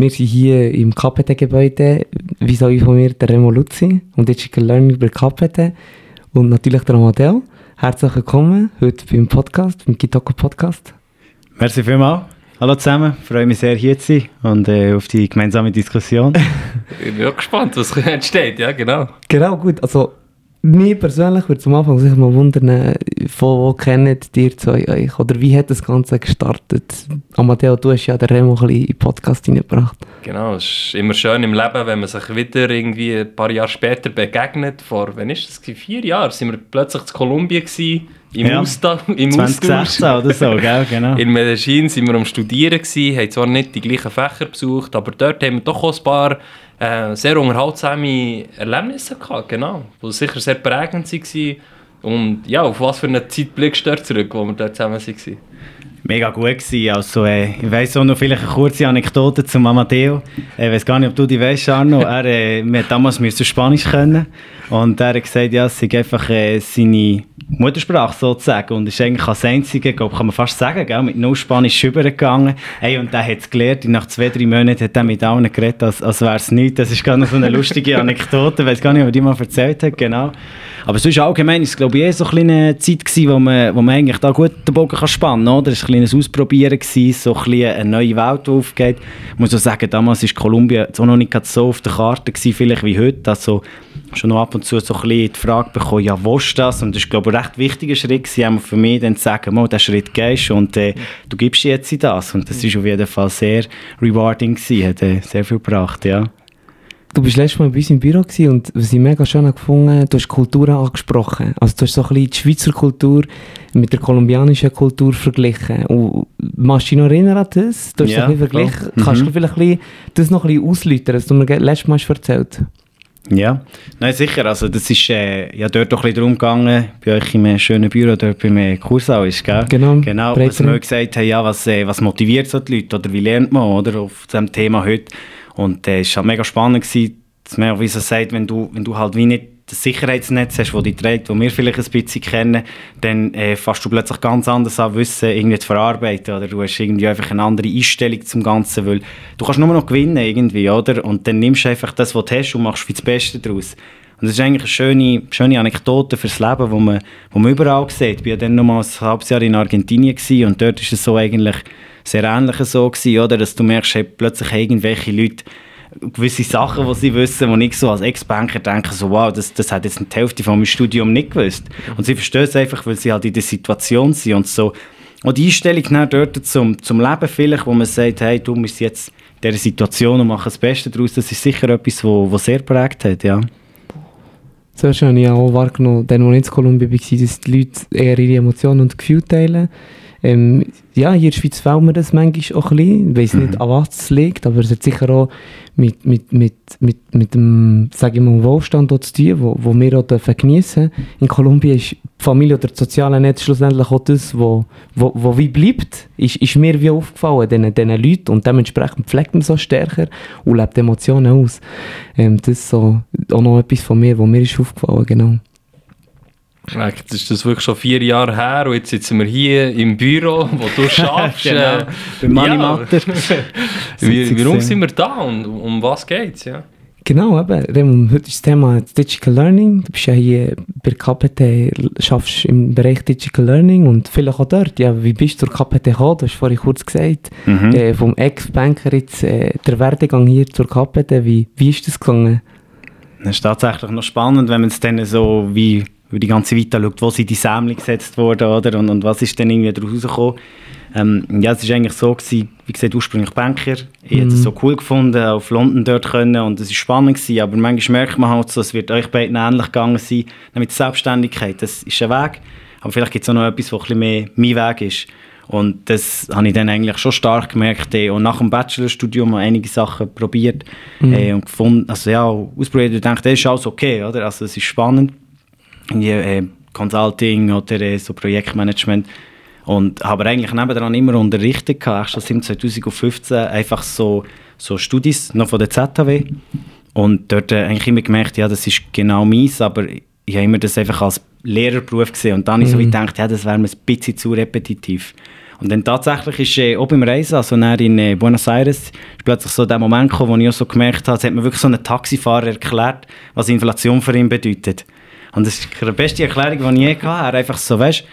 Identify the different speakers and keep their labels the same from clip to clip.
Speaker 1: Wir sind hier im KPT-Gebäude, wie soll ich von mir, der Remo Luzi und Digital Learning bei KPT und natürlich der Amadeo. Herzlich willkommen heute beim Podcast, beim Kitoko Podcast.
Speaker 2: Merci vielmals. Hallo zusammen, ich freue mich sehr hier zu sein und äh, auf die gemeinsame Diskussion.
Speaker 3: ich bin auch gespannt, was entsteht, ja genau.
Speaker 1: Genau, gut, also mir persönlich würde zum Anfang sich mal wundern, von wo kennt ihr zwei euch? Oder wie hat das Ganze gestartet? Amadeo, du hast ja den Remo ein bisschen in den Podcast hineingebracht.
Speaker 3: Genau, es ist immer schön im Leben, wenn man sich wieder irgendwie ein paar Jahre später begegnet. Vor, wann ist das? Vier Jahren sind wir plötzlich in Kolumbien gewesen, im ja, Austausch. Im
Speaker 2: 2016 oder so, gell? genau.
Speaker 3: In Medellin sind wir am Studieren gewesen, haben zwar nicht die gleichen Fächer besucht, aber dort haben wir doch auch ein paar äh, sehr unterhaltsame Erlebnisse gehabt, genau, die sicher sehr prägend waren. Und ja, auf was für eine Zeit blickst du zurück, wo wir dort zusammen waren?
Speaker 2: Mega gut gewesen. Also, äh, ich weiss auch noch vielleicht eine kurze Anekdote zum Amadeo. Äh, ich weiß gar nicht, ob du die weißt, Arno. er äh, wir damals müssen Spanisch können und er hat gesagt, ja, es sei einfach äh, seine Muttersprache sozusagen und ist eigentlich als Einzige, glaub, kann man fast sagen, gell, mit null Spanisch übergegangen. Hey, und der hat es gelernt und nach zwei, drei Monaten hat er mit allen geredet, als, als wäre es nichts. Das ist gar noch so eine lustige Anekdote, ich weiß gar nicht, ob die mal erzählt hat, genau. Aber sonst allgemein ist es, glaube ich, eh so eine kleine Zeit gewesen, wo man, wo man eigentlich da gut den Bogen kann spannen kann, oder? Ein kleines Ausprobieren, gewesen, so ein bisschen eine neue Welt, die aufgeht. Ich muss auch sagen, damals war Kolumbien noch nicht so auf der Karte gewesen, vielleicht wie heute. Also schon ab und zu so ein bisschen die Frage bekommen, ja, wo ist das? Und das ist, glaube ich, ein recht wichtiger Schritt gewesen, für mich dann zu sagen, mal, diesen Schritt gehst und äh, du gibst jetzt das. Und das ist auf jeden Fall sehr rewarding gewesen, hat äh, sehr viel gebracht, ja.
Speaker 1: Du bist letztes Mal bei uns im Büro und was ich mega schön gefunden du hast Kulturen angesprochen. Also du hast so ein bisschen die Schweizer Kultur mit der kolumbianischen Kultur verglichen. Und machst du dich noch erinnern an das? Du hast ja, so ein bisschen verglichen. Mhm. Kannst du vielleicht ein bisschen, das noch ein bisschen ausläutern, was du mir letztes Mal erzählt hast?
Speaker 2: Ja, nein, sicher. Also das ist äh, ja dort auch ein bisschen darum gegangen, bei euch im schönen Büro, dort beim Kursau ist, gell?
Speaker 1: Genau.
Speaker 2: Genau, was wir gesagt haben, ja, was, äh, was motiviert so die Leute oder wie lernt man, oder, auf diesem Thema heute. Und äh, es war halt mega spannend, dass man wie so sagt, wenn du, wenn du halt wie nicht das Sicherheitsnetz hast, das dich trägt, das wir vielleicht ein bisschen kennen, dann äh, fängst du plötzlich ganz anders an, Wissen irgendwie zu verarbeiten. Oder du hast irgendwie einfach eine andere Einstellung zum Ganzen, weil du kannst nur noch gewinnen irgendwie, oder? Und dann nimmst du einfach das, was du hast und machst viel das Beste daraus. Und das ist eigentlich eine schöne, schöne Anekdote fürs Leben, wo man, wo man überall sieht. Ich war ja dann noch mal ein halbes Jahr in Argentinien und dort ist es so eigentlich sehr ähnlich so gewesen, oder? Dass du merkst, hey, plötzlich irgendwelche Leute gewisse Sachen, die sie wissen, wo ich so als Ex-Banker denke, so, wow, das, das hat jetzt die Hälfte von meinem Studium nicht gewusst. Und sie verstehen es einfach, weil sie halt in der Situation sind und so. Und die Einstellung dort zum, zum Leben vielleicht, wo man sagt, hey, du bist jetzt in dieser Situation und mach das Beste daraus, das ist sicher etwas, wo sehr prägt hat, ja.
Speaker 1: Sehr schön, ich habe auch wahrgenommen, dann, ich in Kolumbien war, dass die Leute eher ihre Emotionen und Gefühle teilen. Ähm, ja, hier in der Schweiz fehlt mir das manchmal auch ein bisschen. Ich weiß nicht, mhm. an was es liegt, aber es hat sicher auch mit, mit, mit, mit, mit dem, sage ich mal, Wohlstand zu tun, wo, wo wir auch geniessen dürfen. In Kolumbien ist die Familie oder das soziale Netz schlussendlich auch das, wo, wo, wo wie bleibt, ist, ist mir wie aufgefallen, diesen, diesen Leuten. Und dementsprechend pflegt man so stärker und lebt Emotionen aus. Ähm, das ist so auch noch etwas von mir, wo mir ist aufgefallen, genau.
Speaker 3: Jetzt ist das wirklich schon vier Jahre her und jetzt sitzen wir hier im Büro, wo du schaffst. genau,
Speaker 2: äh, beim Manimatter.
Speaker 3: Wie, warum sind wir da und um was geht es? Ja?
Speaker 1: Genau, eben. Raymond, heute ist das Thema Digital Learning. Du bist ja hier bei KPT, schaffst im Bereich Digital Learning und vielleicht auch dort. Ja, wie bist du zur KPT gekommen? Du hast vorhin kurz gesagt, mhm. äh, vom Ex-Banker jetzt äh, der Werdegang hier zur KPT. Wie, wie ist das gegangen?
Speaker 2: Das ist tatsächlich noch spannend, wenn man es dann so wie über die ganze Vita schaut, wo sind die Sämli gesetzt worden oder? Und, und was ist dann irgendwie daraus rausgekommen. Ähm, ja, es war eigentlich so, gewesen, wie gesagt, ursprünglich Banker. Ich mhm. hätte es so cool gefunden, auf London dort können und es war spannend gewesen, aber manchmal merkt man halt so, es wird euch beiden ähnlich gegangen sein, mit der Selbstständigkeit. Das ist ein Weg, aber vielleicht gibt es auch noch etwas, was ein bisschen mehr mein Weg ist. Und das habe ich dann eigentlich schon stark gemerkt. Eh. Und nach dem Bachelorstudium habe ich einige Sachen probiert mhm. eh, und gefunden, also ja, ausprobiert und gedacht, das ist alles okay, oder? Also es ist spannend äh, Consulting oder äh, so Projektmanagement. Und habe eigentlich nebenan immer unterrichtet, gehabt, schon seit 2015, einfach so, so Studis noch von der ZHW. Und dort äh, eigentlich immer gemerkt, ja, das ist genau meins, aber ich habe immer das einfach als Lehrerberuf gesehen. Und dann habe ich so mhm. gedacht, ja, das wäre mir ein bisschen zu repetitiv. Und dann tatsächlich ist äh, auch beim Reisen, also in äh, Buenos Aires, ist plötzlich so der Moment gekommen, wo ich auch so gemerkt habe, es hat mir wirklich so ein Taxifahrer erklärt, was Inflation für ihn bedeutet. Und das ist die beste Erklärung, die ich je hatte. Einfach so, weißt,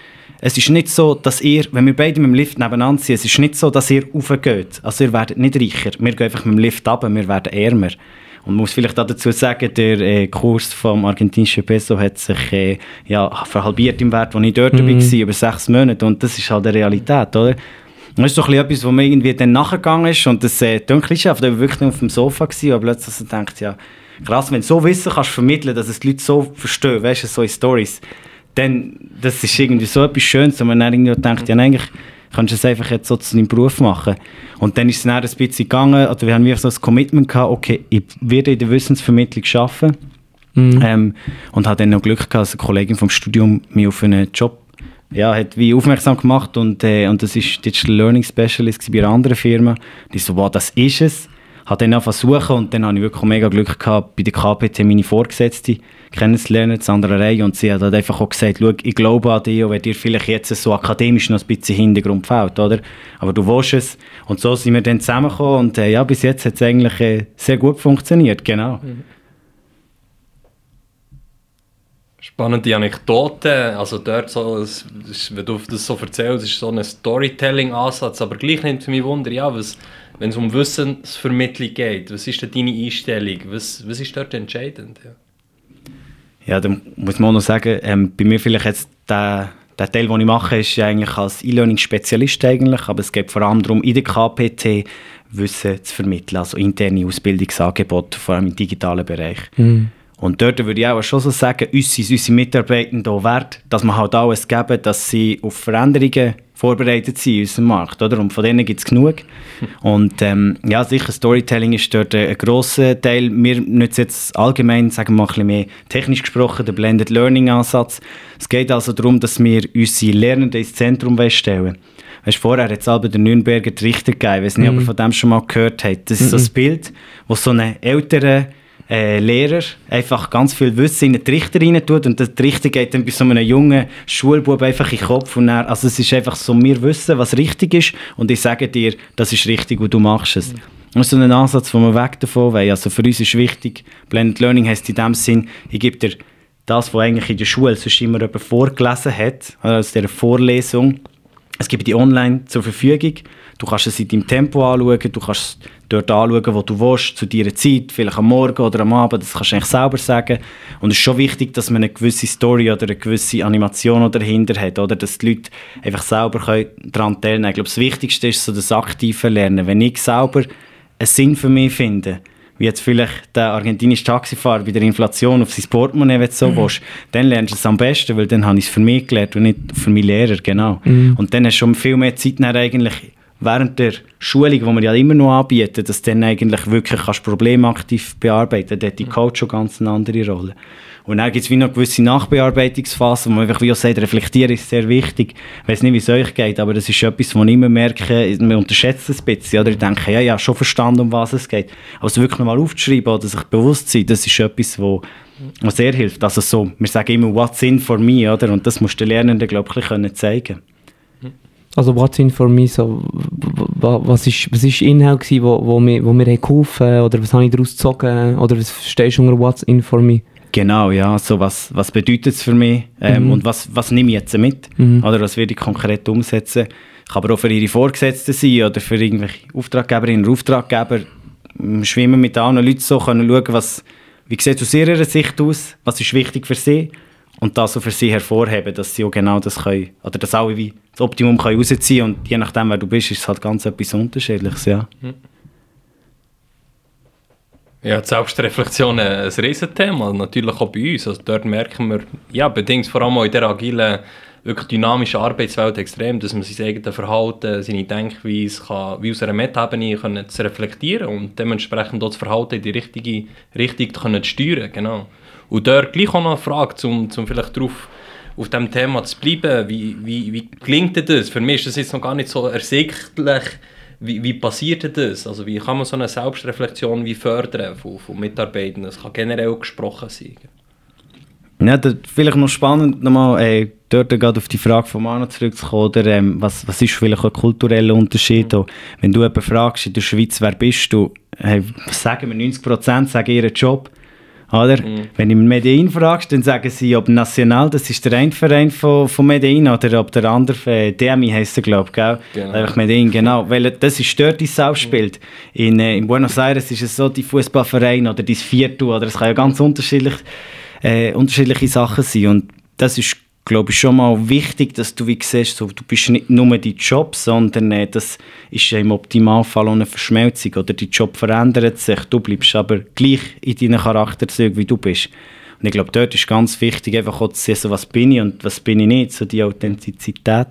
Speaker 2: es ist nicht so, dass ihr, wenn wir beide mit dem Lift nebeneinander sind, es ist nicht so, dass ihr raufgeht. Also ihr werdet nicht reicher. Wir gehen einfach mit dem Lift ab, wir werden ärmer. Und man muss vielleicht auch dazu sagen, der äh, Kurs vom argentinischen Peso hat sich äh, ja, verhalbiert im Wert, als ich dort mhm. war, über sechs Monate. Und das ist halt die Realität, oder? Und das ist doch etwas, wo mir irgendwie dann nachgegangen ist. Und das äh, Klischee, da war wirklich nur auf dem Sofa gewesen, aber plötzlich so denkt, ja, krass, wenn du so Wissen kannst vermitteln, dass es die Leute so verstehen, weißt du, so in Stories, dann, das ist irgendwie so etwas Schönes, und man dann irgendwie denkt, ja, eigentlich kannst du es einfach jetzt so zu deinem Beruf machen. Und dann ist es dann ein bisschen gegangen, oder wir haben wirklich so ein Commitment gehabt, okay, ich werde in der Wissensvermittlung arbeiten. Mhm. Ähm, und habe dann noch Glück gehabt, dass eine Kollegin vom Studium mich auf einen Job ja, hat wie aufmerksam gemacht und, äh, und das ist Digital Learning Specialist bei einer anderen Firma. Die so, wow, das ist es. Habe dann angefangen suchen und dann habe ich wirklich mega Glück gehabt, bei der KPT meine Vorgesetzte kennenzulernen, Sandra Rey, und sie hat halt einfach auch gesagt, schau, ich glaube an dich, auch wenn dir vielleicht jetzt so akademisch noch ein bisschen Hintergrund fehlt, oder? Aber du willst es. Und so sind wir dann zusammengekommen und äh, ja, bis jetzt hat es eigentlich äh, sehr gut funktioniert, genau. Mhm.
Speaker 3: Spannende Anekdote, also dort so, wenn du das so erzählst, ist so ein Storytelling-Ansatz, aber gleich nimmt es mich Wunder, ja, was wenn es um Wissensvermittlung geht, was ist denn deine Einstellung? Was, was ist dort entscheidend? Ja,
Speaker 2: ja da muss man auch noch sagen, ähm, bei mir vielleicht jetzt der, der Teil, den ich mache, ist eigentlich als E-Learning-Spezialist eigentlich, aber es geht vor allem darum, in der KPT Wissen zu vermitteln, also interne Ausbildungsangebote, vor allem im digitalen Bereich. Mhm. Und dort würde ich auch schon so sagen, uns sind unsere Mitarbeitenden auch wert, dass man halt alles geben, dass sie auf Veränderungen vorbereitet sind in unserem Markt. Oder? Und von denen gibt es genug. Und ähm, ja, sicher, Storytelling ist dort ein grosser Teil. Wir nutzen jetzt allgemein, sagen wir mal ein bisschen mehr technisch gesprochen, den Blended Learning Ansatz. Es geht also darum, dass wir unsere Lernenden ins Zentrum stellen Weißt, vorher hat es aber den Nürnberger Richter gegeben, ich weiß nicht, mhm. ob ihr von dem schon mal gehört habt. Das ist mhm. so ein Bild, wo so eine ältere äh, Lehrer einfach ganz viel Wissen in den Trichter rein tut und der Trichter geht dann bei so einem jungen Schulbub einfach in den Kopf und dann, also es ist einfach so, wir wissen, was richtig ist und ich sage dir, das ist richtig und du machst es. Mhm. Das ist so ein Ansatz, wo wir weg davon wollen. Also für uns ist wichtig, Blended Learning heisst in dem Sinn, ich gebe dir das, was eigentlich in der Schule sonst immer jemand vorgelesen hat, also aus dieser Vorlesung, es gibt die online zur Verfügung. Du kannst es in deinem Tempo anschauen, du kannst dort anschauen, wo du willst, zu deiner Zeit, vielleicht am Morgen oder am Abend, das kannst du eigentlich selber sagen. Und es ist schon wichtig, dass man eine gewisse Story oder eine gewisse Animation dahinter hat, oder dass die Leute einfach selber daran teilnehmen können. Ich glaube, das Wichtigste ist so das aktive Lernen. Wenn ich selber einen Sinn für mich finde, wie jetzt vielleicht der argentinische Taxifahrer bei der Inflation auf sein Portemonnaie, du so mhm. willst, dann lernst du es am besten, weil dann habe ich es für mich gelernt und nicht für meinen Lehrer, genau. Mhm. Und dann hast du schon viel mehr Zeit eigentlich während der Schulung, die wir ja immer noch anbieten, dass du dann eigentlich wirklich kannst Probleme aktiv bearbeiten kannst. Hat die Coach schon ganz eine andere Rolle. Und dann gibt es wie noch gewisse Nachbearbeitungsphasen, wo man einfach wie auch sagt, reflektieren ist sehr wichtig. Ich weiß nicht, wie es euch geht, aber das ist etwas, was ich immer merke, man unterschätzt es ein bisschen. Oder ich denke, ja, ja, schon verstanden, um was es geht. Aber es wirklich nochmal aufzuschreiben oder sich bewusst sein, das ist etwas, wo, was sehr hilft. Also so, wir sagen immer, what's in for me, oder? Und das musst du den Lernenden, glaube ich, können zeigen
Speaker 1: also what's in for me, so, was ist, was ist Inhalt gewesen, wo, wo, mir, wo mir geholfen? Oder was habe ich daraus gezogen? Oder was verstehst du unter what's in for me?
Speaker 2: Genau, ja, so was, was bedeutet es für mich? Ähm, mhm. und was, was nehme ich jetzt mit? Mhm. oder was werde ich konkret umsetzen. Ich kann aber auch für ihre Vorgesetzten sein oder für irgendwelche Auftraggeberinnen und Auftraggeber. Schwimmen mit anderen Leuten so, können schauen, was, wie sieht es aus ihrer Sicht aus, was ist wichtig für sie und das so für sie hervorheben, dass sie auch genau das können, oder dass alle wie das Optimum können rausziehen und je nachdem, wer du bist, ist es halt ganz etwas Unterschiedliches, ja.
Speaker 3: Ja, die Selbstreflexion ein Riesenthema, natürlich auch bei uns. Also dort merken wir, ja, bedingt vor allem auch in der agilen, wirklich dynamischen Arbeitswelt extrem, dass man sein eigenes Verhalten, seine Denkweise kann, wie aus einer Metaebene können reflektieren und dementsprechend auch das Verhalten in die richtige Richtung können steuern, genau. Und dort gleich auch noch eine Frage, um, um vielleicht darauf auf diesem Thema zu bleiben. Wie, wie, wie gelingt das? Für mich ist das jetzt noch gar nicht so ersichtlich. Wie, wie passiert das? Also wie kann man so eine Selbstreflexion wie fördern von, von Mitarbeitern? Das kann generell gesprochen sein.
Speaker 2: Ja, das, vielleicht noch spannend, nochmal äh, dort gerade auf die Frage von Manu zurückzukommen, oder, ähm, was, was ist vielleicht ein kultureller Unterschied? Mhm. Wenn du jemanden fragst in der Schweiz, wer bist du, hey, sagen wir 90% sagen ihren Job. Oder? Mhm. Wenn du Medellin fragst, dann sagen sie, ob National, das ist der ein Verein von, von Medellin, oder ob der andere, äh, DMI heisst er, glaube ich? Genau. Einfach Medellin, genau. Weil das ist dort, die Sau spielt. In, äh, in Buenos Aires ist es so, die Fußballverein oder dein Viertel, oder es kann ja ganz unterschiedlich, äh, unterschiedliche Sachen sein. Und das ist glaube ich, schon mal wichtig, dass du wie siehst, so, du bist nicht nur dein Job, sondern äh, das ist ja im Optimalfall auch eine Verschmelzung. Oder dein Job verändert sich, du bleibst aber gleich in deinen Charakterzügen, wie du bist. Und ich glaube, dort ist ganz wichtig, einfach auch zu sehen, so, was bin ich und was bin ich nicht. So die Authentizität,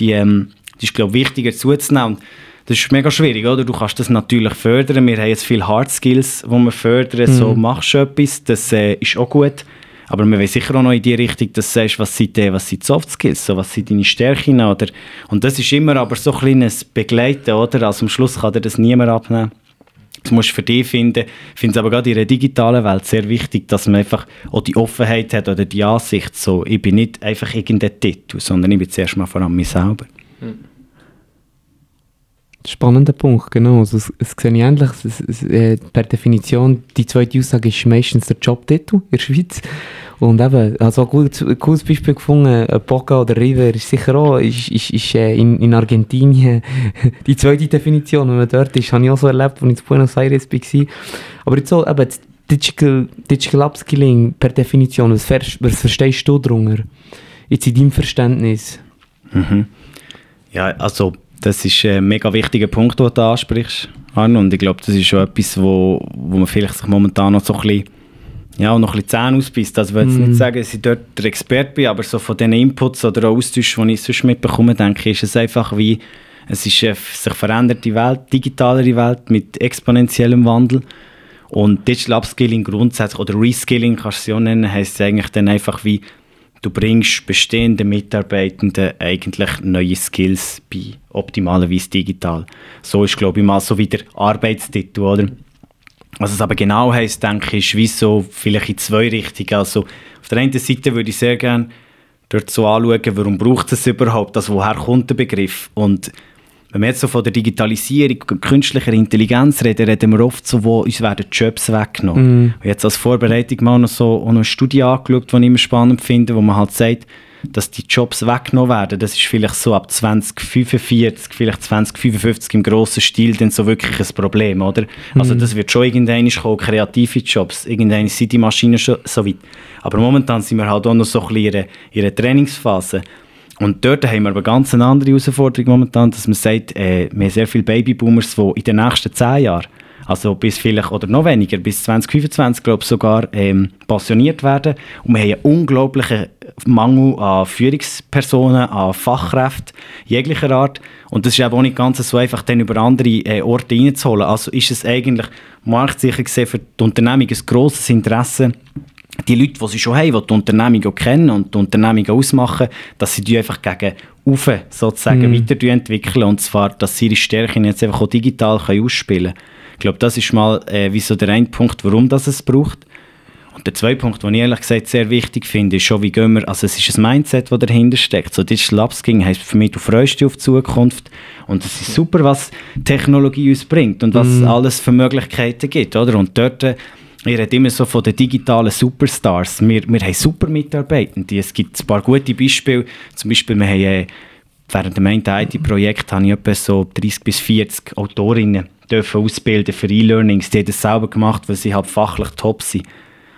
Speaker 2: die, ähm, die ist, glaube ich, wichtiger zuzunehmen. Und das ist mega schwierig, oder? Du kannst das natürlich fördern. Wir haben jetzt viele Hard Skills, die wir fördern. Mhm. So, machst du etwas, das äh, ist auch gut. Aber wir wollen sicher auch noch in die Richtung, dass du sagst, was sind, die, was sind Soft Skills, so, was sind deine Stärken. Oder? Und das ist immer aber so ein kleines Begleiten, oder? Also am Schluss kann dir das niemand abnehmen. Das musst du für dich finden. Ich finde es aber gerade in der digitalen Welt sehr wichtig, dass man einfach auch die Offenheit hat oder die Ansicht, so, ich bin nicht einfach irgendein Titel, sondern ich bin zuerst mal vor allem mich selber. Mhm.
Speaker 1: Spannender Punkt, genau. Also, es, es sehe ich ähnlich. Es, es, äh, per Definition, die zweite Aussage ist meistens der Jobtitel in der Schweiz. Und eben, also ein gutes, ein cooles Beispiel gefunden, Boca oder River ist sicher auch, ist, ist, ist äh, in, in Argentinien die zweite Definition, wenn man dort ist, habe ich auch so erlebt, als ich in Buenos Aires war. Aber jetzt so, eben, Digital, Digital Upskilling per Definition, was, was verstehst du darunter? Jetzt in deinem Verständnis?
Speaker 2: Mhm. Ja, also das ist ein mega wichtiger Punkt, den du ansprichst, Arno. Und ich glaube, das ist schon etwas, wo, wo man vielleicht sich momentan noch so ein bisschen, ja, noch ein bisschen Zähne ausbeißt. Also ich will jetzt mm. nicht sagen, dass ich dort der Experte bin, aber so von den Inputs oder Austauschen, die ich sonst mitbekomme, denke ich, ist es einfach wie, es ist eine sich veränderte Welt, digitalere Welt mit exponentiellem Wandel. Und Digital Upskilling grundsätzlich, oder Reskilling kannst du es ja nennen, heisst eigentlich dann einfach wie, du bringst bestehenden Mitarbeitenden eigentlich neue Skills bei, optimalerweise digital. So ist, glaube ich, mal so wie der Arbeitstitel, oder? Was es aber genau heisst, denke ich, ist wie so vielleicht in zwei Richtungen. Also auf der einen Seite würde ich sehr gerne dort so anschauen, warum braucht es überhaupt, also woher kommt der Begriff und wenn wir jetzt so von der Digitalisierung und künstlicher Intelligenz reden, reden wir oft so, wo uns werden Jobs weggenommen. Mm. Und jetzt als Vorbereitung mal noch so eine Studie angeschaut, die ich immer spannend finde, wo man halt sagt, dass die Jobs weggenommen werden, das ist vielleicht so ab 2045, vielleicht 2055 im grossen Stil dann so wirklich ein Problem, oder? Mm. Also das wird schon irgendwann kommen, kreative Jobs, irgendwann sind die Maschinen schon so weit. Aber momentan sind wir halt auch noch so ein bisschen in ihrer Trainingsphase. Und dort haben wir aber ganz eine andere Herausforderung momentan, dass man sagt, äh, wir haben sehr viele Babyboomers, die in den nächsten zehn Jahren, also bis vielleicht, oder noch weniger, bis 2025, glaube ich sogar, ähm, passioniert werden. Und wir haben einen unglaublichen Mangel an Führungspersonen, an Fachkräften jeglicher Art. Und das ist auch nicht ganz so einfach, dann über andere äh, Orte reinzuholen. Also ist es eigentlich marktsicher gesehen für die Unternehmung ein grosses Interesse, die Leute, die sie schon haben, die die Unternehmung auch kennen und die Unternehmung ausmachen, dass sie die einfach gegen Ufe sozusagen mm. weiterentwickeln und zwar, dass sie ihre Stärken jetzt einfach auch digital können ausspielen können. Ich glaube, das ist mal äh, wie so der eine Punkt, warum das es braucht. Und der zweite Punkt, den ich ehrlich gesagt sehr wichtig finde, ist schon, wie gehen wir, also es ist ein Mindset, das dahinter steckt. So Digital Upskilling heisst für mich, du freust dich auf die Zukunft und es ist super, was Technologie uns bringt und was mm. alles für Möglichkeiten gibt, oder? Und dort äh, ich rede immer so von den digitalen Superstars. Wir, wir haben super Mitarbeitende. Es gibt ein paar gute Beispiele. Zum Beispiel, wir haben äh, während dem IT-Projekt habe ich etwa so 30 bis 40 Autorinnen dürfen ausbilden für E-Learnings. Die haben das selber gemacht, weil sie halt fachlich top sind.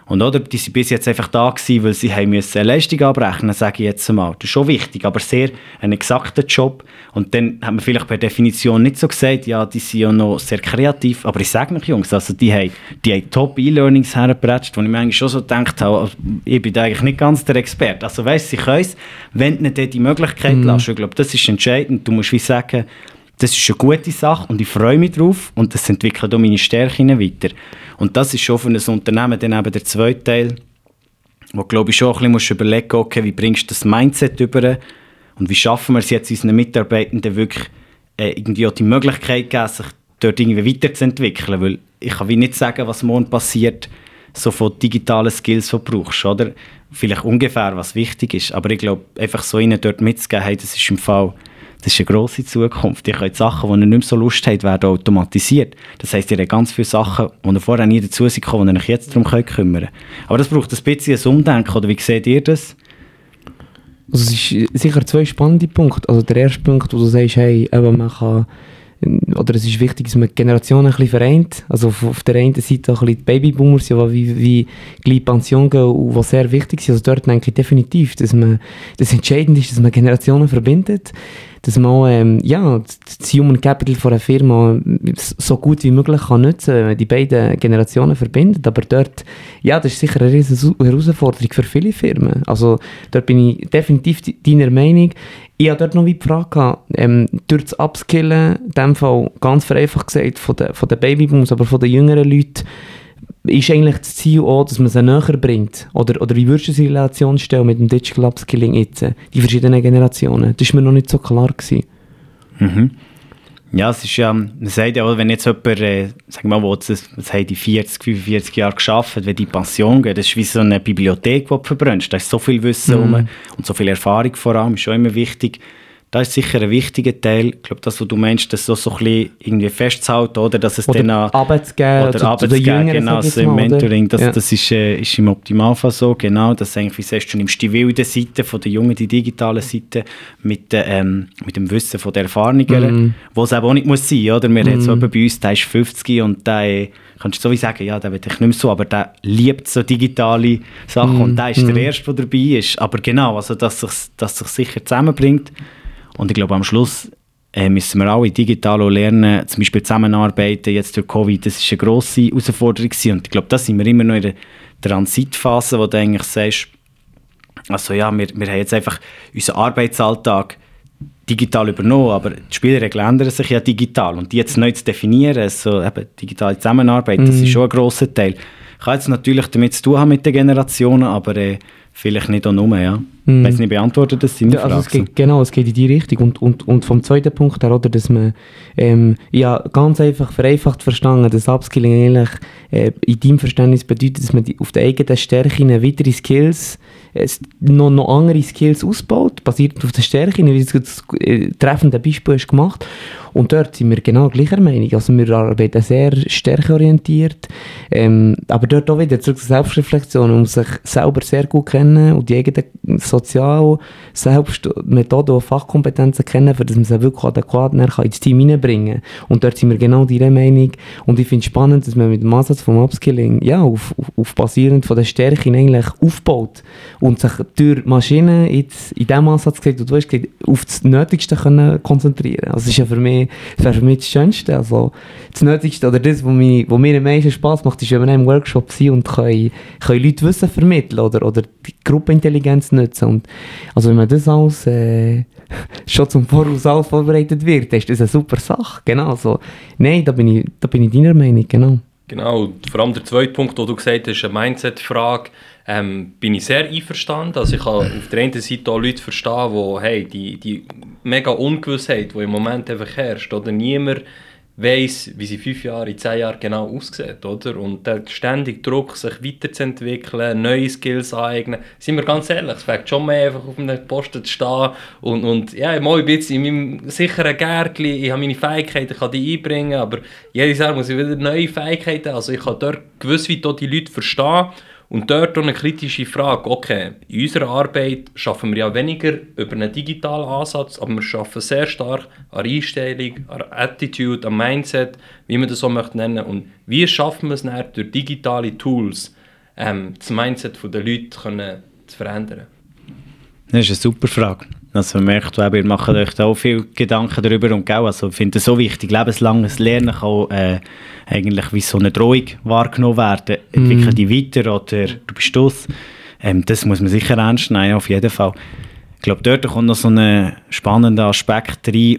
Speaker 2: Und oder, die sind bis jetzt einfach da gewesen, weil sie haben müssen eine Leistung abrechnen, sage ich jetzt einmal. Das ist schon wichtig, aber sehr ein exakter Job. Und dann hat man vielleicht per Definition nicht so gesagt, ja, die sind ja noch sehr kreativ. Aber ich sage noch, Jungs, also die haben, die haben top E-Learnings hergebracht, wo ich mir eigentlich schon so gedacht habe, also, ich bin eigentlich nicht ganz der Experte. Also weißt, sie können es, wenn du ihnen die Möglichkeit mm. lässt. Ich glaube, das ist entscheidend. Du musst wie sagen, das ist eine gute Sache und ich freue mich drauf und das entwickelt auch meine Stärken weiter. Und das ist schon für ein Unternehmen dann eben der zweite Teil, wo glaube ich schon ein bisschen musst überlegen okay, wie bringst du das Mindset über und wie schaffen wir es jetzt unseren Mitarbeitenden wirklich äh, irgendwie auch die Möglichkeit geben, sich dort irgendwie weiterzuentwickeln, weil ich kann wie nicht sagen, was morgen passiert, so von digitalen Skills, die du brauchst, oder? Vielleicht ungefähr, was wichtig ist, aber ich glaube, einfach so ihnen dort mitzugeben, hey, das ist im Fall, das ist eine grosse Zukunft. Ich können Sachen, die ihr nicht mehr so Lust habt, werden automatisiert. Das heisst, ihr habt ganz viele Sachen, die ihr vorher nie dazu sind, die ihr euch jetzt darum könnt kümmern Aber das braucht ein bisschen ein Umdenken, oder wie seht ihr das?
Speaker 1: Also es ist sicher zwei spannende Punkte. Also der erste Punkt, wo du sagst, hey, eben man kann oder es ist wichtig, dass man die Generationen ein bisschen vereint. Also auf, auf der einen Seite ein bisschen die Babyboomers, die wie, wie gleich Pension gehen und was sehr wichtig ist. Also dort denke ich definitiv, dass man, das entscheidend ist, dass man Generationen verbindet dass man ähm, ja, das Human Capital von einer Firma so gut wie möglich kann nutzen die beiden Generationen verbindet. Aber dort, ja, das ist sicher eine riesige Herausforderung für viele Firmen. Also dort bin ich definitiv deiner Meinung. Ich habe dort noch die Frage gehabt, ähm, durch das Upskillen, in dem Fall ganz vereinfacht gesagt, von den, von den Babybooms, aber von den jüngeren Leuten, ist eigentlich das Ziel auch, dass man sie näher bringt? Oder, oder wie würdest du sie in Relation stellen mit dem Digital Upskilling jetzt, die verschiedenen Generationen? Das war mir noch nicht so klar. Gewesen.
Speaker 2: Mhm. Ja, es ist ja, man sagt ja, wenn jetzt jemand, äh, sagen wir mal, das, das haben die 40, 45 Jahre geschafft, wenn die Pension geht, das ist wie so eine Bibliothek, die du verbrennst. Da ist so viel Wissen mhm. rum und so viel Erfahrung vor allem, ist schon immer wichtig, das ist sicher ein wichtiger Teil. Ich glaube, das, was du meinst, das so, so ein bisschen irgendwie festzuhalten, oder dass es
Speaker 1: oder
Speaker 2: dann auch...
Speaker 1: Arbeitsgeben,
Speaker 2: oder Arbeitsgeben, genau, also im Mentoring, das, ja. das ist, äh, ist im Optimalfall so, genau, dass eigentlich, wie sagst du, nimmst die wilde Seite von der Jungen, die digitale Seite, mit, ähm, mit dem Wissen von der Erfahrungen, mm. wo es eben auch nicht muss sein, oder? Wir mm. haben so mhm. bei uns, der ist 50 und der kannst du so wie sagen, ja, der will ich nicht mehr so, aber der liebt so digitale Sachen mm. und der ist der Erste, der dabei ist. Aber genau, also dass sich dass sich sicher zusammenbringt. Und ich glaube, am Schluss äh, müssen wir alle digital lernen, zum Beispiel zusammenarbeiten, jetzt durch Covid, das ist eine grosse Herausforderung gewesen. und ich glaube, da sind wir immer noch in der Transitphase, wo du eigentlich sagst, also ja, wir, wir haben jetzt einfach unseren Arbeitsalltag digital übernommen, aber die Spielregeln ändern sich ja digital und die jetzt neu zu definieren, so eben digitale Zusammenarbeit, das ist mhm. schon ein grosser Teil. Ich habe jetzt natürlich damit zu tun haben mit den Generationen, aber äh, vielleicht nicht auch nur, ja. Mm. Wenn es nicht beantwortet, das sind
Speaker 1: ja, also es geht, Genau, es geht in die Richtung. Und, und, und vom zweiten Punkt her, oder, dass man ähm, ja, ganz einfach vereinfacht verstanden, dass Upskilling eigentlich äh, in deinem Verständnis bedeutet, dass man die, auf der eigenen Stärke weitere Skills, äh, noch, noch andere Skills ausbaut, basiert auf der Stärke, wie du das äh, treffende Beispiel hast gemacht und dort sind wir genau gleicher Meinung. Also wir arbeiten sehr stärkeorientiert, ähm, aber dort auch wieder zurück zur Selbstreflexion, um sich selber sehr gut kennen und die eigenen sozial Selbstmethoden und Fachkompetenzen kennen, für dass man sie wirklich adäquat ins Team hineinbringen kann. Und dort sind wir genau dieser Meinung. Und ich finde es spannend, dass man mit dem Ansatz vom Upskilling ja, auf, auf, auf basierend von der Stärke eigentlich aufbaut und sich durch Maschinen jetzt in diesem Ansatz gesagt, du hast gesagt, auf das Nötigste können konzentrieren. Also das ist ja das wäre für mich das Schönste. Also das Nötigste oder das, was mir, was mir am meisten Spass macht, ist, wenn wir in einem Workshop sind und können, können Leute Wissen vermitteln oder, oder Gruppenintelligenz nutzen. Und also wenn man das alles äh, schon zum Voraus vorbereitet wird, ist das eine super Sache. Genau so. Nein, da bin ich, da bin ich deiner Meinung, genau.
Speaker 3: Genau, vor allem der zweite Punkt, den du gesagt hast, eine Mindset-Frage, ähm, bin ich sehr einverstanden. Also ich kann auf der einen Seite auch Leute verstehen, die hey, die, die mega Ungewissheit, die im Moment einfach herrscht, oder niemand weiß, wie sie fünf Jahre, in zehn Jahren genau aussieht, oder? Und der ständige Druck, sich weiterzuentwickeln, neue Skills aneignen. Sind wir ganz ehrlich, es fängt schon mehr einfach auf einem Posten zu stehen und, und ja, mal ein bisschen in meinem sicheren Gärtchen, ich habe meine Fähigkeiten, ich kann die einbringen, aber jedes Jahr muss ich wieder neue Fähigkeiten, also ich kann dort gewiss wie die Leute verstehen und dort eine kritische Frage, okay, in unserer Arbeit schaffen wir ja weniger über einen digitalen Ansatz, aber wir schaffen sehr stark an Einstellung, an Attitude, an Mindset, wie man das so möchte nennen. Und wie schaffen wir es dann durch digitale Tools, ähm, das Mindset der Leute können zu verändern?
Speaker 2: Das ist eine super Frage. Also man merkt, ihr macht euch da auch viel Gedanken darüber und gell, also ich finde es so wichtig, lebenslanges Lernen kann äh, eigentlich wie so eine Drohung wahrgenommen werden. Mm. Entwickle dich weiter oder du bist das. Ähm, das muss man sicher ernst nehmen, auf jeden Fall. Ich glaube, dort kommt noch so ein spannender Aspekt rein,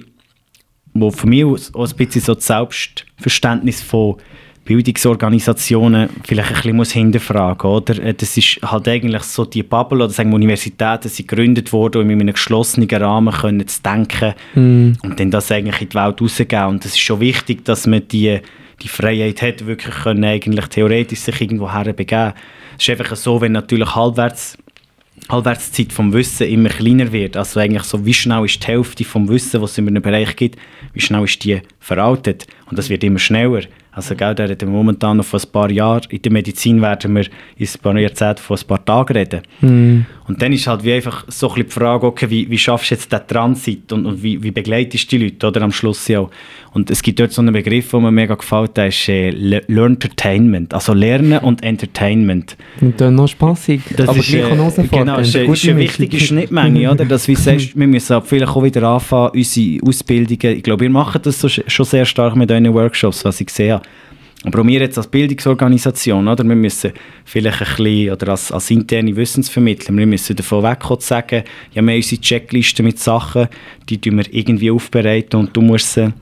Speaker 2: wo für mich auch ein bisschen so das Selbstverständnis von Bildungsorganisationen vielleicht ein bisschen muss hinterfragen oder äh, Das ist halt eigentlich so die Bubble oder sagen Universitäten sind gegründet worden, um in einem geschlossenen Rahmen können zu denken mm. und dann das eigentlich in die Welt rausgeben. Und es ist schon wichtig, dass man die die Freiheit hat, wirklich können eigentlich theoretisch sich irgendwo herbegeben. Es ist einfach so, wenn natürlich halbwärts Halbwertszeit vom Wissen immer kleiner wird. Also eigentlich so, wie schnell ist die Hälfte vom Wissen, was es in einem Bereich gibt, wie schnell ist die veraltet. Und das wird immer schneller. Also, gell, da reden wir momentan noch von ein paar Jahren. In der Medizin werden wir in ein paar Jahrzehnten von ein paar Tagen reden.
Speaker 1: Mhm.
Speaker 2: Und dann ist halt wie einfach so ein bisschen die Frage, okay, wie, wie schaffst du jetzt den Transit und, und wie, wie begleitest du die Leute, oder, am Schluss ja. Und es gibt dort so einen Begriff, der mir mega gefällt, der ist äh, Learntertainment, also Lernen und Entertainment.
Speaker 1: Und dann noch spaßig,
Speaker 2: Das
Speaker 1: aber
Speaker 2: ist,
Speaker 1: gleich auch
Speaker 2: äh,
Speaker 1: herausfordernd.
Speaker 2: Genau, ist, äh,
Speaker 1: Gute
Speaker 2: ist eine wichtige Schnittmenge, oder? Dass wir sagst, wir müssen vielleicht auch wieder anfangen, unsere Ausbildungen, ich glaube, ihr macht das so, schon sehr stark mit euren Workshops, was ich sehe. Aber auch wir jetzt als Bildungsorganisation, oder? wir müssen vielleicht ein bisschen, oder als, als interne Wissensvermittler, wir müssen davon wegkommen zu sagen, ja, wir haben unsere Checkliste mit Sachen, die wir irgendwie aufbereiten und du musst sie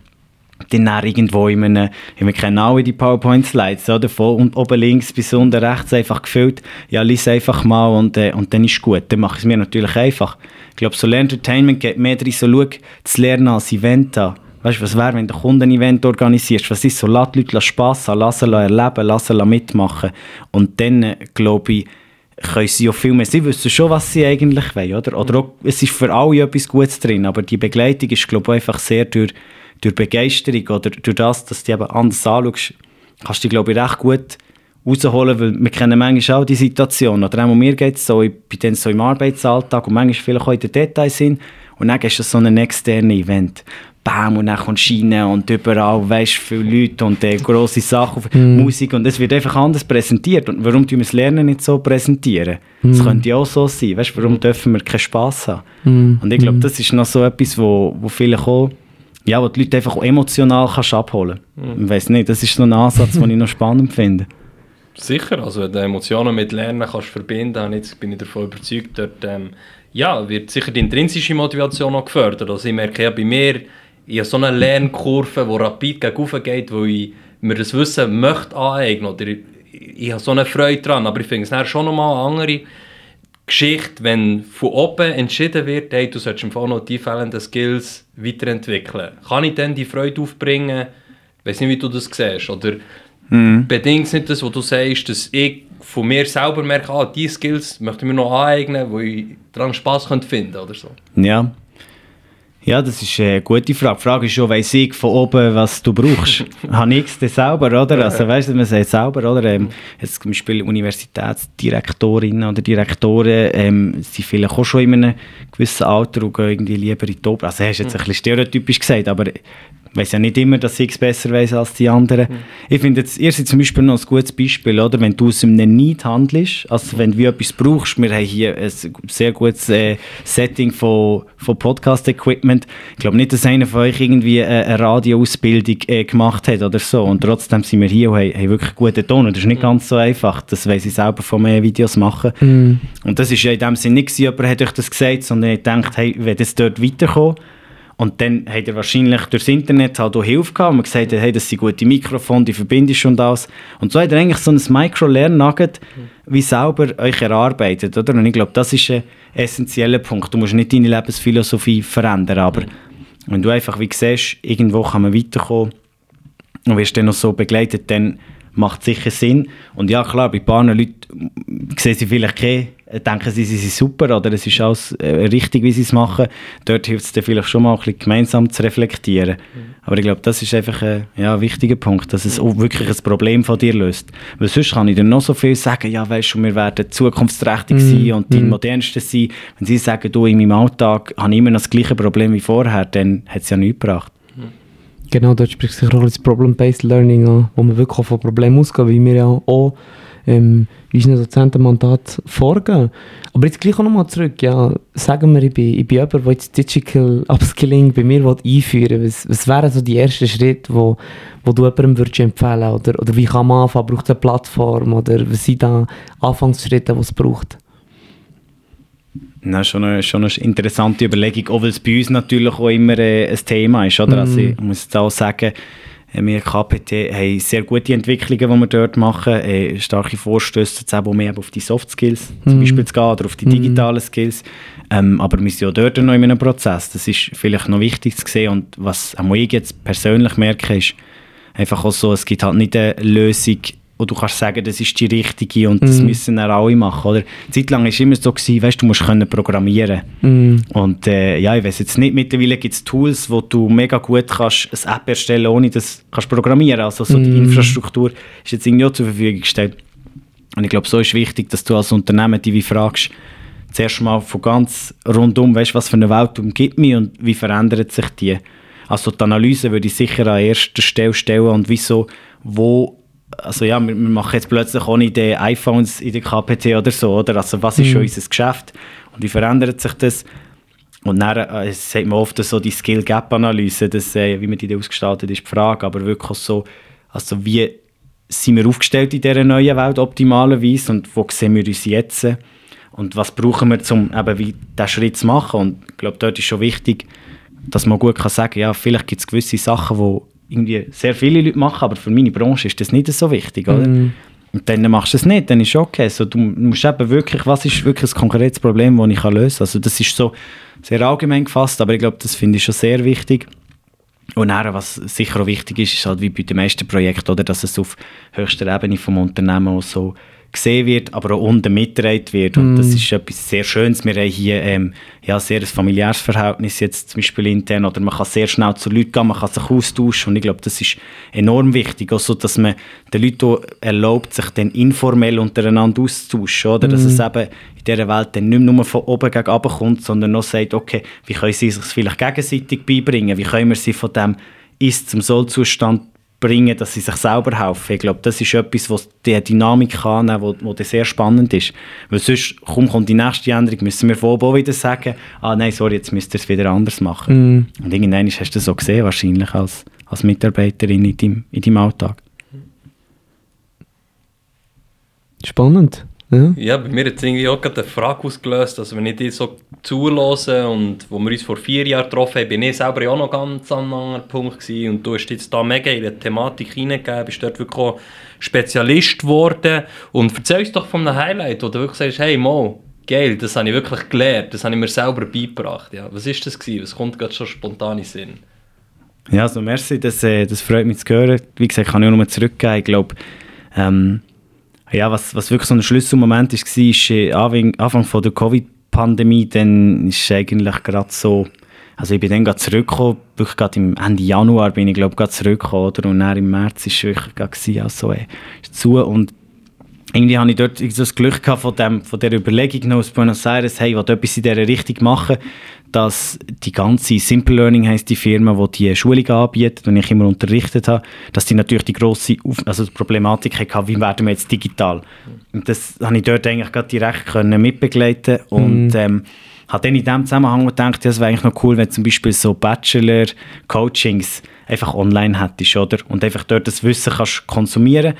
Speaker 2: dann irgendwo in einem, wir kennen alle die PowerPoint-Slides, oder? Von und oben links bis unten rechts einfach gefüllt. Ja, lies einfach mal und, äh, und dann ist gut. Dann mache ich es mir natürlich einfach. Ich glaube, so Entertainment geht mehr darin, so schau, das Lernen als Event an. Weißt du, was wäre, wenn du ein Kundenevent organisierst? Was ist so? Lass die Leute Spass haben, lass sie erleben, lass sie mitmachen. Und dann, äh, glaube ich, können sie auch viel mehr. Sie wissen schon, was sie eigentlich wollen, oder? Oder auch, es ist für alle etwas Gutes drin, aber die Begleitung ist, glaube ich, einfach sehr durch, durch Begeisterung oder durch das, dass du die eben anders anschaust, kannst du dich, glaube ich, recht gut rausholen, weil wir kennen manchmal auch die Situation, oder auch mir geht es so, ich bin dann so im Arbeitsalltag und manchmal vielleicht auch in den Details sind und dann ist das so ein externes Event. Bam, und dann kommt Schiene und überall, weißt du, viele Leute und äh, grosse Sachen, Musik und es wird einfach anders präsentiert. Und warum tun wir das Lernen nicht so präsentieren? Das könnte ja auch so sein, weißt du, warum dürfen wir keinen Spass haben? Und ich glaube, das ist noch so etwas, wo, wo vielleicht auch, ja, wo die Leute einfach emotional kannst abholen Ich weiß nicht, das ist so ein Ansatz, den ich noch spannend finde.
Speaker 3: Sicher, also wenn du Emotionen mit Lernen kannst verbinden, und jetzt bin ich davon überzeugt, dort ähm, ja, wird sicher die intrinsische Motivation auch gefördert. Also ich merke ja bei mir, ich habe so eine Lernkurve, die rapid gegen geht, wo ich mir das Wissen möchte aneignen oder ich, ich habe so eine Freude dran, aber ich finde es schon nochmal andere Geschichte, wenn von oben entschieden wird, hey, du solltest im Fall noch die fehlenden Skills weiterentwickeln. Kann ich dann die Freude aufbringen? Ich weiß nicht, wie du das siehst. Oder bedingt es nicht das, was du sagst, dass ich von mir selber merke, ah, diese Skills möchte ich mir noch aneignen, wo ich daran Spass könnte finden oder so.
Speaker 2: Ja. Ja, das ist eine gute Frage. Die Frage ist schon, weiss ich von oben, was du brauchst? Habe ich es denn selber, oder? Also weißt du, man sagt selber, oder? Ähm, jetzt zum Beispiel Universitätsdirektorinnen oder Direktoren ähm, sind vielleicht auch schon in einem gewissen Alter und gehen irgendwie lieber in die Top. Also hast du jetzt ein bisschen stereotypisch gesagt, aber ich weiss ja nicht immer, dass ich es besser weiss als die anderen. Ich finde jetzt, ihr seid zum Beispiel noch ein gutes Beispiel, oder? Wenn du aus einem Need handelst, also wenn du etwas brauchst, wir haben hier ein sehr gutes äh, Setting von, von Podcast-Equipment. Ich glaube nicht, dass einer von euch irgendwie äh, eine Radioausbildung äh, gemacht hat oder so. Und trotzdem sind wir hier und haben, haben wirklich guten Ton. Und das ist nicht ganz so einfach. Das weiss ich selber von meinen Videos machen. Und das ist ja in dem Sinne nicht, jemand hat euch das gesagt, sondern ich gedacht, hey, wenn das dort weiterkommt, und dann hat er wahrscheinlich durchs Internet halt auch Hilfe gehabt und man gesagt, hat, hey, das sind gute Mikrofone, die verbindest und alles. Und so hat er eigentlich so ein Micro-Lern-Nugget wie selber euch erarbeitet, oder? Und ich glaube, das ist ein essentieller Punkt. Du musst nicht deine Lebensphilosophie verändern, aber wenn du einfach, wie siehst, irgendwo kann man weiterkommen und wirst dann noch so begleitet, dann macht sicher Sinn. Und ja, klar, bei ein paar Leuten sehen sie vielleicht keine, denken sie, sie sind super oder es ist alles äh, richtig, wie sie es machen. Dort hilft es dann vielleicht schon mal ein bisschen gemeinsam zu reflektieren. Aber ich glaube, das ist einfach ein ja, wichtiger Punkt, dass es auch wirklich ein Problem von dir löst. Weil sonst kann ich dir noch so viel sagen, ja, weißt du, wir werden zukunftsträchtig sein und die modernsten sein. Wenn sie sagen, du, in meinem Alltag habe ich immer noch das gleiche Problem wie vorher, dann hat es ja nichts gebracht.
Speaker 1: Genau, dort spricht sich auch das Problem-Based Learning an, wo man wirklich von Problemen ausgeht, wie wir ja auch ähm, in unserem Dozentenmandat vorgehen. Aber jetzt gleich auch nochmal zurück, ja, sagen wir, ich bin, ich bin jemand, der jetzt Digital Upskilling bei mir einführen will. Was, was wären so die ersten Schritte, wo, wo du jemandem würdest empfehlen oder, oder wie kann man anfangen? Braucht es eine Plattform oder was sind da Anfangsschritte, die es braucht?
Speaker 2: Na, schon, eine, schon eine interessante Überlegung, auch weil es bei uns natürlich auch immer äh, ein Thema ist. Oder? Also ich muss jetzt auch sagen, äh, wir KPT haben sehr gute Entwicklungen, die wir dort machen, äh, starke Vorstöße, jetzt eben mehr auf die Soft Skills zum Beispiel zu gehen oder auf die digitalen Skills. Ähm, aber wir sind ja dort noch in einem Prozess. Das ist vielleicht noch wichtig zu sehen und was auch ich jetzt persönlich merke, ist, Einfach auch so, es gibt halt nicht eine Lösung, wo du kannst sagen, das ist die richtige und das
Speaker 1: Mhm.
Speaker 2: müssen dann alle machen, oder? Zeitlang war es immer so, gewesen, weißt, du musst können programmieren
Speaker 1: Mm.
Speaker 2: und äh, ja, ich weiß jetzt nicht, mittlerweile gibt es Tools, wo du mega gut kannst eine App erstellen ohne dass kannst programmieren. Also so die
Speaker 1: Mm.
Speaker 2: Infrastruktur ist jetzt irgendwie auch zur Verfügung gestellt. Und ich glaube, so ist wichtig, dass du als Unternehmen dich wie fragst, zuerst mal von ganz rundum, weißt, was für eine Welt umgibt mich und wie verändert sich die. Also die Analyse würde ich sicher an erster Stelle stellen und wieso, wo, also ja, wir, wir machen jetzt plötzlich auch nicht die iPhones in der KPT oder so, oder? Also was ist
Speaker 1: Mhm.
Speaker 2: schon unser Geschäft und wie verändert sich das? Und dann äh, es sagt man oft so die Skill-Gap-Analyse, äh, wie man die ausgestaltet, ist die Frage, aber wirklich so, also wie sind wir aufgestellt in dieser neuen Welt optimalerweise und wo sehen wir uns jetzt und was brauchen wir, um eben wie diesen Schritt zu machen und ich glaube, dort ist schon wichtig, dass man gut kann sagen ja, vielleicht gibt es gewisse Sachen, die irgendwie sehr viele Leute machen, aber für meine Branche ist das nicht so wichtig, oder?
Speaker 1: Mm.
Speaker 2: Und dann machst du es nicht, dann ist es okay. So, du musst eben wirklich, was ist wirklich ein konkretes Problem, das ich kann lösen kann. Also das ist so sehr allgemein gefasst, aber ich glaube, das finde ich schon sehr wichtig. Und dann, was sicher auch wichtig ist, ist halt wie bei den meisten Projekten, oder, dass es auf höchster Ebene vom Unternehmen auch so gesehen wird, aber auch unten mitgetragen wird. Und das ist etwas sehr Schönes. Wir haben hier ähm, ja, sehr ein familiäres Verhältnis jetzt zum Beispiel intern, oder man kann sehr schnell zu Leuten gehen, man kann sich austauschen und ich glaube, das ist enorm wichtig, auch so, dass man den Leuten erlaubt, sich dann informell untereinander auszutauschen, oder? dass es eben in dieser Welt dann nicht mehr nur von oben gegen unten kommt, sondern auch sagt, okay, wie können sie sich vielleicht gegenseitig beibringen, wie können wir sie von dem Ist zum Sollzustand bringen, dass sie sich selber helfen. Ich glaube, das ist etwas, was die Dynamik kann, wo, wo das sehr spannend ist. Weil sonst kaum kommt die nächste Änderung, müssen wir oben auch wieder sagen, ah nein, sorry, jetzt müsst ihr es wieder anders machen.
Speaker 1: Mm.
Speaker 2: Und irgendwann hast du das so gesehen, wahrscheinlich als, als Mitarbeiterin in deinem, in deinem Alltag.
Speaker 1: Spannend. Ja.
Speaker 3: Ja, bei mir hat es irgendwie auch gerade eine Frage ausgelöst, dass wenn ich die so zulasse und wo wir uns vor vier Jahren getroffen haben, bin ich selber ja auch noch ganz an einem anderen Punkt gewesen und du hast jetzt da mega in die Thematik hineingegeben, bist dort wirklich auch Spezialist geworden und erzähl uns doch von einem Highlight, wo du wirklich sagst, hey Mo, geil, das habe ich wirklich gelernt, das habe ich mir selber beigebracht. Ja, was ist das gewesen? Was kommt gerade schon spontan in den Sinn?
Speaker 2: Ja, also merci, das, äh, das freut mich zu hören. Wie gesagt, kann ich auch nur zurückgeben. Ich glaube, ähm, ja, was, was wirklich so ein Schlüsselmoment ist, war, ist äh, Anfang, Anfang von der Covid-Pandemie, dann ist eigentlich gerade so, also ich bin dann gerade zurückgekommen, wirklich gerade im Ende Januar bin ich glaube gerade zurückgekommen, oder? Und dann im März ist es wirklich gerade gewesen, also äh, zu und irgendwie hatte ich dort so das Glück gehabt von, dem, von dieser Überlegung aus Buenos Aires, hey, ich will etwas in dieser Richtung machen, dass die ganze Simple Learning heisst die Firma, die die Schulung anbietet und ich immer unterrichtet habe, dass die natürlich die grosse Auf also die Problematik hatte, wie werden wir jetzt digital. Und das habe ich dort eigentlich gerade direkt können mitbegleiten und ähm, habe dann in diesem Zusammenhang gedacht, ja, es wäre eigentlich noch cool, wenn zum Beispiel so Bachelor-Coachings einfach online hättest, oder? Und einfach dort das Wissen kannst konsumieren.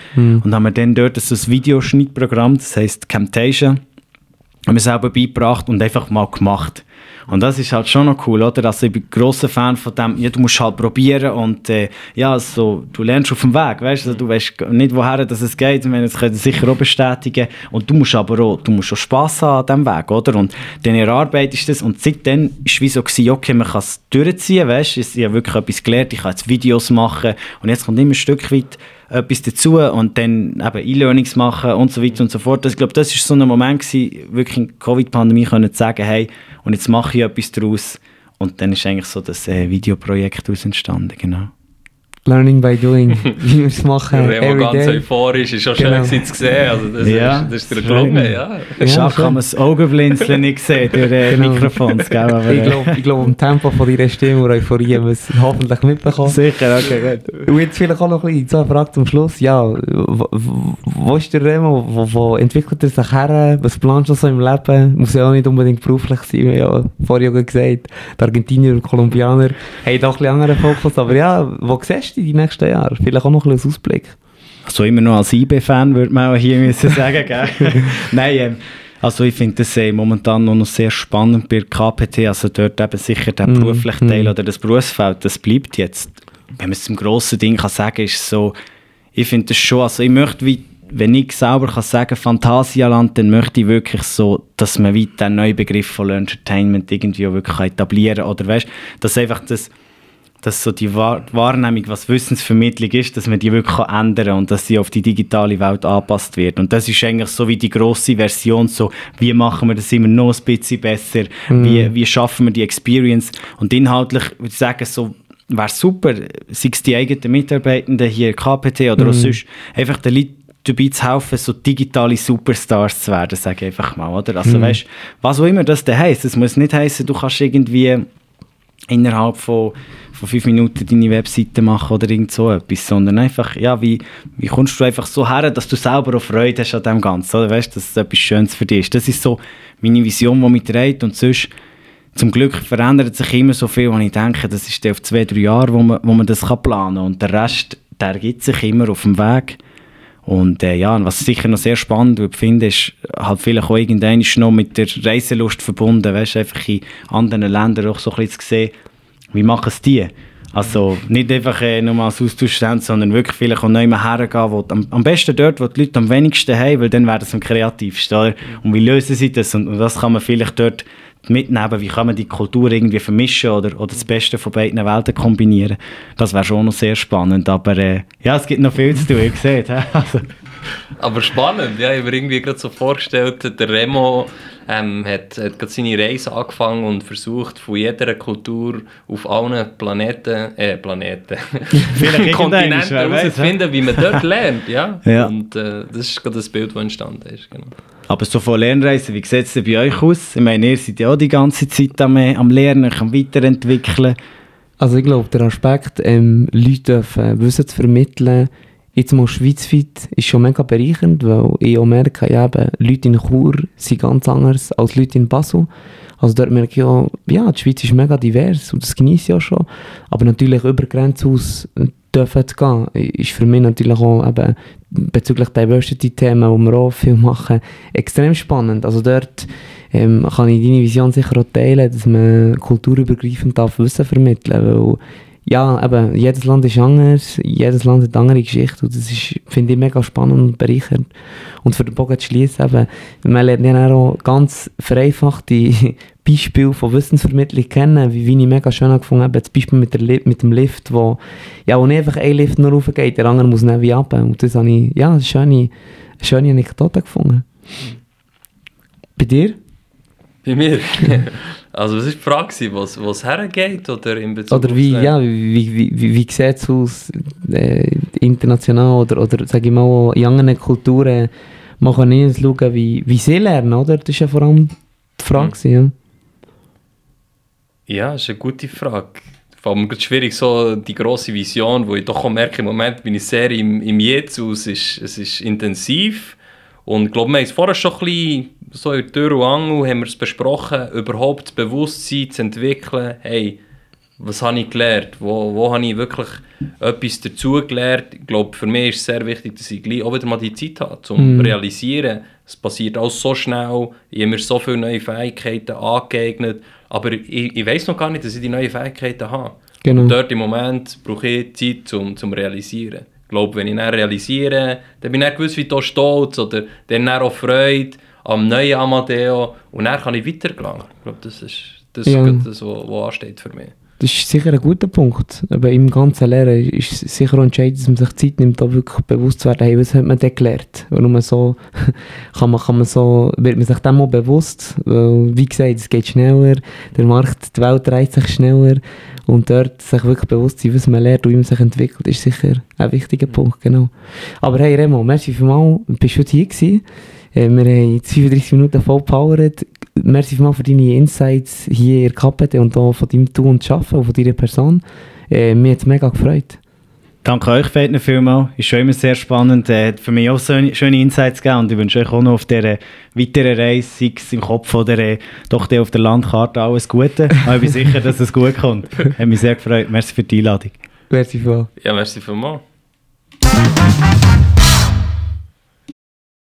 Speaker 2: Und haben wir dann dort so ein Videoschnittprogramm, das heisst Camtasia, haben wir selber beigebracht und einfach mal gemacht. Und das ist halt schon noch cool, oder? Also ich bin grosser Fan von dem, ja, du musst halt probieren und äh, ja, so, du lernst auf dem Weg, weißt du? Du weißt nicht, woher das es geht, das können sicher auch bestätigen. Und du musst aber auch, du musst auch Spass haben an diesem Weg, oder? Und dann erarbeitest du das und seitdem war es wie so, gewesen, okay, man kann es durchziehen, weißt du? Ich habe wirklich etwas gelernt, ich kann jetzt Videos machen und jetzt kommt immer ein Stück weit etwas dazu und dann eben E-Learnings machen und so weiter und so fort. Das, ich glaube, das war so ein Moment, gewesen, wirklich in der Covid-Pandemie können zu sagen, hey, und jetzt mache ich etwas daraus. Und dann ist eigentlich so das äh, Videoprojekt daraus entstanden, genau.
Speaker 1: Learning by doing, wie wir es machen.
Speaker 3: Remo
Speaker 1: every
Speaker 3: ganz
Speaker 1: day.
Speaker 3: euphorisch, ist schon schön
Speaker 1: Genau.
Speaker 3: gewesen zu sehen. Also das,
Speaker 2: Ja,
Speaker 3: ist, das ist dir gelungen, ja.
Speaker 1: Ja,
Speaker 2: Schade
Speaker 1: schon.
Speaker 2: kann man das Augenblinzeln nicht sehen durch äh,
Speaker 1: Genau.
Speaker 2: Mikrofons, gell? Aber,
Speaker 1: Ich
Speaker 2: äh,
Speaker 1: glaube, ich glaub, am Tempo von deiner Stimme und Euphorie haben wir es hoffentlich mitbekommen.
Speaker 2: Sicher, okay, gut.
Speaker 1: Und jetzt vielleicht auch noch ein bisschen so eine Frage zum Schluss. Ja, wo, ist der Remo? Wo, wo entwickelt er sich her? Was planst du so im Leben? Muss ja auch nicht unbedingt beruflich sein, wie ja vorher ja gesagt. Die Argentinier und Kolumbianer haben doch ein bisschen anderen Fokus. Aber ja, wo siehst du dich die nächsten Jahre? Vielleicht auch noch ein bisschen Ausblick.
Speaker 2: Also immer noch als IB-Fan würde man auch hier müssen sagen, gell? Nein, ähm, also ich finde das äh, momentan noch sehr spannend bei der KPT, also dort eben sicher der
Speaker 1: Mhm,
Speaker 2: berufliche Teil
Speaker 1: mhm.
Speaker 2: oder das Berufsfeld, das bleibt jetzt. Wenn man es zum grossen Ding kann sagen, ist so, ich finde das schon, also ich möchte wie, wenn ich selber kann sagen Phantasialand, dann möchte ich wirklich so, dass man wie den neuen Begriff von Entertainment irgendwie auch wirklich etablieren kann. oder weißt, dass einfach das dass so die Wahr Wahrnehmung, was Wissensvermittlung ist, dass man die wirklich ändern kann und dass sie auf die digitale Welt angepasst wird. Und das ist eigentlich so wie die grosse Version, so wie machen wir das immer noch ein bisschen besser,
Speaker 1: Mhm.
Speaker 2: wie, wie schaffen wir die Experience. Und inhaltlich würde ich sagen, so wäre super, sei es die eigenen Mitarbeitenden hier KPT oder auch sonst, einfach den Leuten dabei zu helfen, so digitale Superstars zu werden, sage ich einfach mal, oder? Also weißt, was auch immer das denn heisst, es muss nicht heißen, du kannst irgendwie innerhalb von, von fünf Minuten deine Webseite machen oder irgend so etwas, sondern einfach, ja, wie, wie kommst du einfach so her, dass du selber auch Freude hast an dem Ganzen, oder? Weißt, dass es etwas Schönes für dich ist. Das ist so meine Vision, die mich trägt und sonst zum Glück verändert sich immer so viel, und ich denke, das ist auf zwei, drei Jahre, wo man, wo man das planen kann. Und der Rest, der ergibt sich immer auf dem Weg. Und äh, ja, was ich sicher noch sehr spannend finde, ist halt vielleicht auch irgendwann noch mit der Reiselust verbunden, weißt, einfach in anderen Ländern auch so ein bisschen zu sehen, wie machen es die? Also nicht einfach äh, nur als Austauschstand, sondern wirklich vielleicht auch neu hergehen, wo am, am besten dort, wo die Leute am wenigsten haben, weil dann werden sie am kreativsten. Oder? Und wie lösen sie das? Und, und das kann man vielleicht dort mitnehmen, wie kann man die Kultur irgendwie vermischen oder, oder das Beste von beiden Welten kombinieren. Das wäre schon noch sehr spannend, aber äh, ja, es gibt noch viel zu tun, ihr seht. Also,
Speaker 3: Aber spannend, ja, ich habe mir irgendwie gerade so vorgestellt, der Remo ähm, hat, hat gerade seine Reise angefangen und versucht, von jeder Kultur auf allen Planeten, äh, Planeten, Kontinenten herauszufinden, wie man dort lernt, ja.
Speaker 2: Ja.
Speaker 3: Und äh, das ist gerade das Bild, das entstanden ist, genau.
Speaker 2: Aber so von Lernreisen, wie sieht es bei euch aus? Ich meine, ihr seid ja auch die ganze Zeit am, äh, am Lernen, am Weiterentwickeln.
Speaker 1: Also ich glaube, der Aspekt, ähm, Leute dürfen Wissen zu vermitteln, jetzt mal schweizweit, ist schon mega bereichernd, weil ich auch merke, ja, eben, Leute in Chur sind ganz anders als Leute in Basel. Also dort merke ich auch, ja, die Schweiz ist mega divers und das genieße ich auch schon. Aber natürlich über die Grenze aus äh, dürfen zu gehen, ist für mich natürlich auch eben bezüglich Diversity-Themen, die wir auch viel machen, extrem spannend. Also dort ähm, kann ich deine Vision sicher auch teilen, dass man kulturübergreifend darf Wissen vermitteln weil ja, eben, jedes Land ist anders, jedes Land hat eine andere Geschichte und das ist, finde ich, mega spannend und bereichernd. Und für den Bogen zu schließen, eben, man lernt ja auch ganz vereinfachte Beispiele von Wissensvermittlung kennen, wie, wie ich mega schön gefunden habe, das Beispiel mit, der mit dem Lift, wo, ja, wo nicht einfach ein Lift nur raufgeht, der andere muss dann wie runter. Und das habe ich, ja, eine schöne, eine schöne Anekdote gefunden. Bei dir?
Speaker 3: Bei mir? also was war die Frage, was, was hergeht oder in Bezug
Speaker 1: Oder wie, ja, wie, wie, wie, wie sieht es aus äh, international oder, oder sage ich mal in anderen Kulturen man kann nicht schauen, wie, wie sie lernen, oder? Das ist ja vor allem die Frage,
Speaker 3: Mhm.
Speaker 1: ja.
Speaker 3: Ja, das ist eine gute Frage. Vor allem schwierig, so die grosse Vision, wo ich doch auch merke, im Moment bin ich sehr im, im Jetzt aus, es ist, es ist intensiv. Und ich glaube, wir haben es vorher schon ein bisschen so in Tür und Angel haben wir es besprochen, überhaupt das Bewusstsein zu entwickeln, hey, was habe ich gelernt? Wo, wo habe ich wirklich etwas dazugelernt? Ich glaube, für mich ist es sehr wichtig, dass ich gleich auch wieder mal die Zeit habe, um zu realisieren, es passiert alles so schnell, ich habe mir so viele neue Fähigkeiten angeeignet, aber ich, ich weiß noch gar nicht, dass ich die neuen Fähigkeiten habe.
Speaker 1: Genau.
Speaker 3: Und dort im Moment brauche ich Zeit, um zum realisieren. Glaube, wenn ich dann realisiere, dann bin ich gewiss wie da stolz oder dann auch Freude am neuen Amadeo und dann kann ich weitergelangen. Ich glaube, das ist das,
Speaker 1: Ja.
Speaker 3: das was, ansteht für mich.
Speaker 1: Das ist sicher ein guter Punkt. Aber im ganzen Lehren ist es sicher entscheidend, dass man sich Zeit nimmt, da wirklich bewusst zu werden, hey, was hat man denn gelernt? Weil nur so kann man, kann man so, wird man sich dem auch bewusst, weil, wie gesagt, es geht schneller, der Markt, die Welt dreht sich schneller und dort sich wirklich bewusst sein, was man lernt und wie man sich entwickelt, ist sicher ein wichtiger Punkt, genau. Aber hey Remo, merci vielmals, bist du heute hier gewesen. Äh, Wir haben jetzt 35 Minuten voll powered. Merci vielmals für deine Insights hier in KPT und auch von deinem Tun und Arbeiten und von deiner Person. Äh, mir hat es mega gefreut.
Speaker 2: Danke euch beiden vielmals. Ist schon immer sehr spannend. Äh, hat für mich auch so schöne Insights gegeben. Und ich wünsche euch auch noch auf dieser weiteren Reise, sei es im Kopf oder äh, doch der auf der Landkarte, alles Gute. Aber ich bin sicher, dass es gut kommt. Hat mich sehr gefreut. Merci für die Einladung.
Speaker 1: Merci vielmals.
Speaker 3: Ja, merci vielmals.